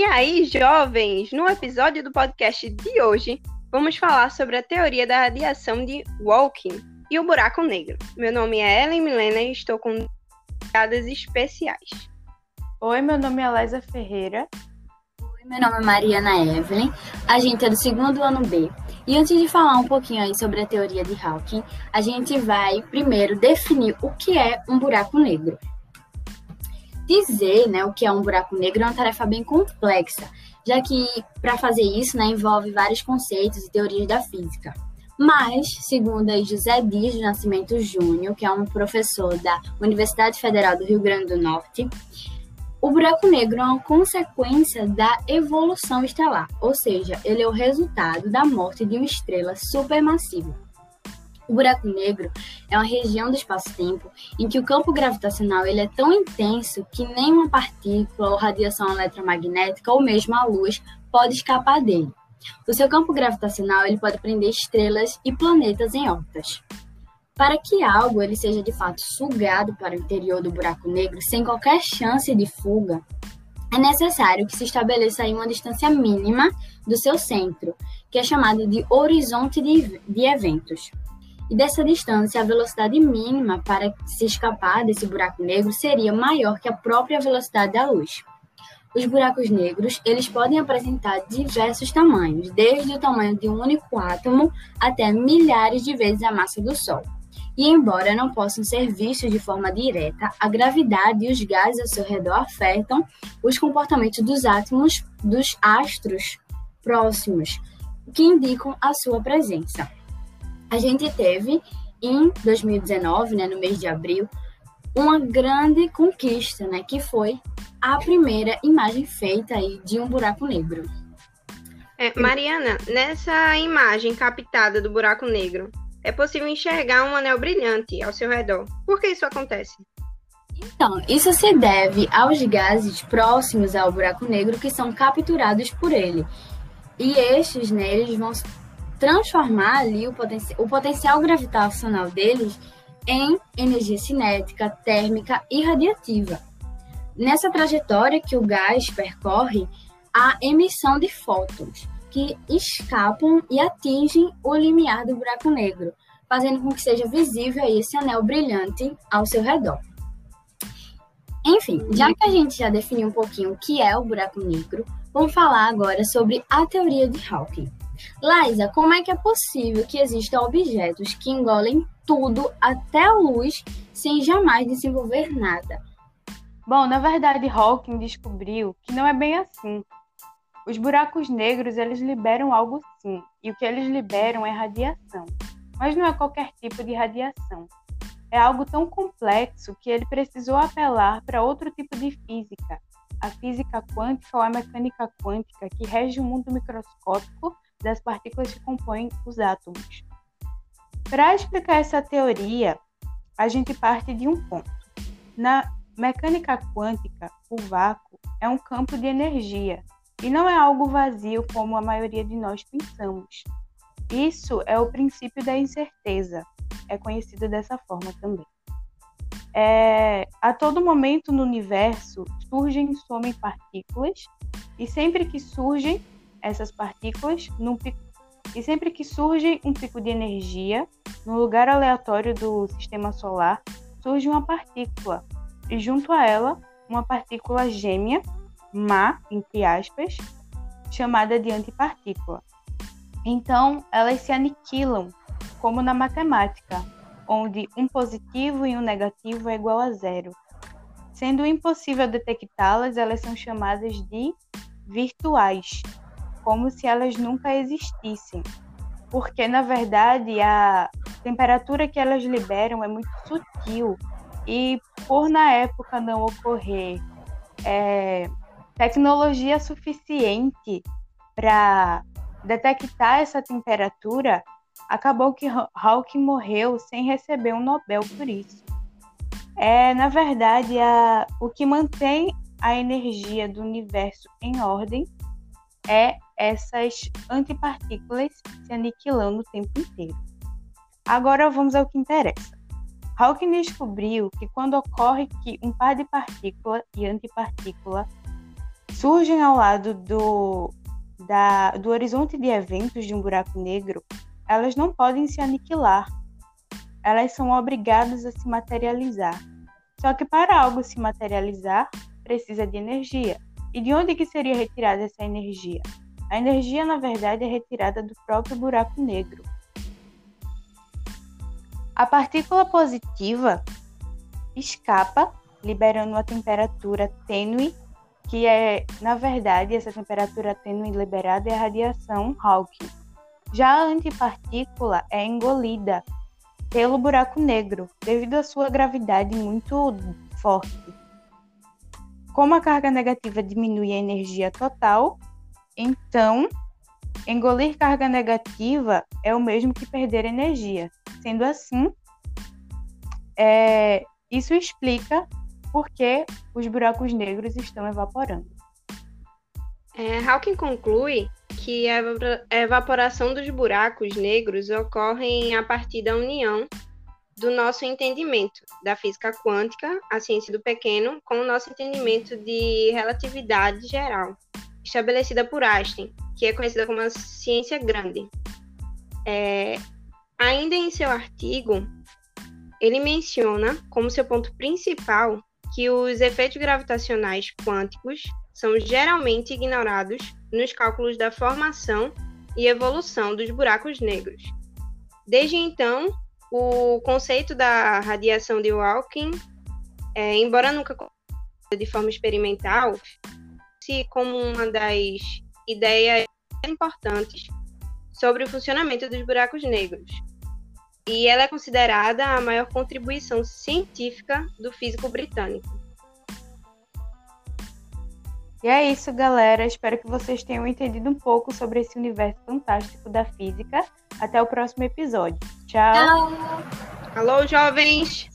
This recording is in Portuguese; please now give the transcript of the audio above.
E aí, jovens, no episódio do podcast de hoje, vamos falar sobre a teoria da radiação de Walking e o buraco negro. Meu nome é Ellen Milena e estou com piadas especiais. Oi, meu nome é Liza Ferreira. Oi, meu nome é Mariana Evelyn. A gente é do segundo ano B. E antes de falar um pouquinho aí sobre a teoria de Hawking, a gente vai primeiro definir o que é um buraco negro. Dizer né, o que é um buraco negro é uma tarefa bem complexa, já que para fazer isso né, envolve vários conceitos e teorias da física. Mas, segundo José Dias de Nascimento Júnior, que é um professor da Universidade Federal do Rio Grande do Norte, o buraco negro é uma consequência da evolução estelar, ou seja, ele é o resultado da morte de uma estrela supermassiva. O buraco negro é uma região do espaço-tempo em que o campo gravitacional ele é tão intenso que nenhuma partícula ou radiação eletromagnética ou mesmo a luz pode escapar dele. O seu campo gravitacional ele pode prender estrelas e planetas em órbitas. Para que algo ele seja de fato sugado para o interior do buraco negro sem qualquer chance de fuga, é necessário que se estabeleça aí uma distância mínima do seu centro, que é chamada de horizonte de, de eventos. E dessa distância, a velocidade mínima para se escapar desse buraco negro seria maior que a própria velocidade da luz. Os buracos negros, eles podem apresentar diversos tamanhos, desde o tamanho de um único átomo até milhares de vezes a massa do Sol. E embora não possam ser vistos de forma direta, a gravidade e os gases ao seu redor afetam os comportamentos dos átomos dos astros próximos, que indicam a sua presença. A gente teve em 2019, né, no mês de abril, uma grande conquista, né, que foi a primeira imagem feita aí de um buraco negro. É, Mariana, nessa imagem captada do buraco negro, é possível enxergar um anel brilhante ao seu redor. Por que isso acontece? Então, isso se deve aos gases próximos ao buraco negro que são capturados por ele. E estes, né, eles vão transformar ali o, poten o potencial gravitacional deles em energia cinética, térmica e radiativa. Nessa trajetória que o gás percorre, há emissão de fótons, que escapam e atingem o limiar do buraco negro, fazendo com que seja visível esse anel brilhante ao seu redor. Enfim, já que a gente já definiu um pouquinho o que é o buraco negro, vamos falar agora sobre a teoria de Hawking. Liza, como é que é possível que existam objetos que engolem tudo, até a luz, sem jamais desenvolver nada? Bom, na verdade, Hawking descobriu que não é bem assim. Os buracos negros, eles liberam algo sim, e o que eles liberam é radiação. Mas não é qualquer tipo de radiação. É algo tão complexo que ele precisou apelar para outro tipo de física, a física quântica ou a mecânica quântica, que rege o mundo microscópico das partículas que compõem os átomos. Para explicar essa teoria, a gente parte de um ponto. Na mecânica quântica, o vácuo é um campo de energia e não é algo vazio como a maioria de nós pensamos. Isso é o princípio da incerteza, é conhecido dessa forma também. É, a todo momento no universo surgem e somem partículas, e sempre que surgem essas partículas, num pico, e sempre que surge um pico de energia, no lugar aleatório do sistema solar, surge uma partícula, e junto a ela, uma partícula gêmea má, entre aspas, chamada de antipartícula. Então, elas se aniquilam, como na matemática, onde um positivo e um negativo é igual a zero. Sendo impossível detectá-las, elas são chamadas de virtuais, como se elas nunca existissem. Porque, na verdade, a temperatura que elas liberam é muito sutil e, por na época não ocorrer é, tecnologia suficiente para detectar essa temperatura, acabou que Hawking morreu sem receber um Nobel por isso. É, na verdade, a, o que mantém a energia do universo em ordem é essas antipartículas se aniquilando o tempo inteiro. Agora vamos ao que interessa. Hawking descobriu que quando ocorre que um par de partícula e antipartícula surgem ao lado do, da, do horizonte de eventos de um buraco negro, elas não podem se aniquilar. Elas são obrigadas a se materializar. Só que para algo se materializar, precisa de energia. E de onde que seria retirada essa energia? A energia, na verdade, é retirada do próprio buraco negro. A partícula positiva escapa, liberando uma temperatura tênue, que é, na verdade, essa temperatura tênue liberada é a radiação Hawking. Já a antipartícula é engolida pelo buraco negro, devido à sua gravidade muito forte. Como a carga negativa diminui a energia total, então engolir carga negativa é o mesmo que perder energia. Sendo assim, é, isso explica por que os buracos negros estão evaporando. É, Hawking conclui que a evaporação dos buracos negros ocorre a partir da união do nosso entendimento da física quântica, a ciência do pequeno, com o nosso entendimento de relatividade geral, estabelecida por Einstein, que é conhecida como a ciência grande. É, ainda em seu artigo, ele menciona como seu ponto principal que os efeitos gravitacionais quânticos são geralmente ignorados nos cálculos da formação e evolução dos buracos negros. Desde então, o conceito da radiação de Hawking, é, embora nunca de forma experimental, se como uma das ideias importantes sobre o funcionamento dos buracos negros, e ela é considerada a maior contribuição científica do físico britânico. E é isso, galera. Espero que vocês tenham entendido um pouco sobre esse universo fantástico da física. Até o próximo episódio. Tchau. Tchau. Alô, jovens!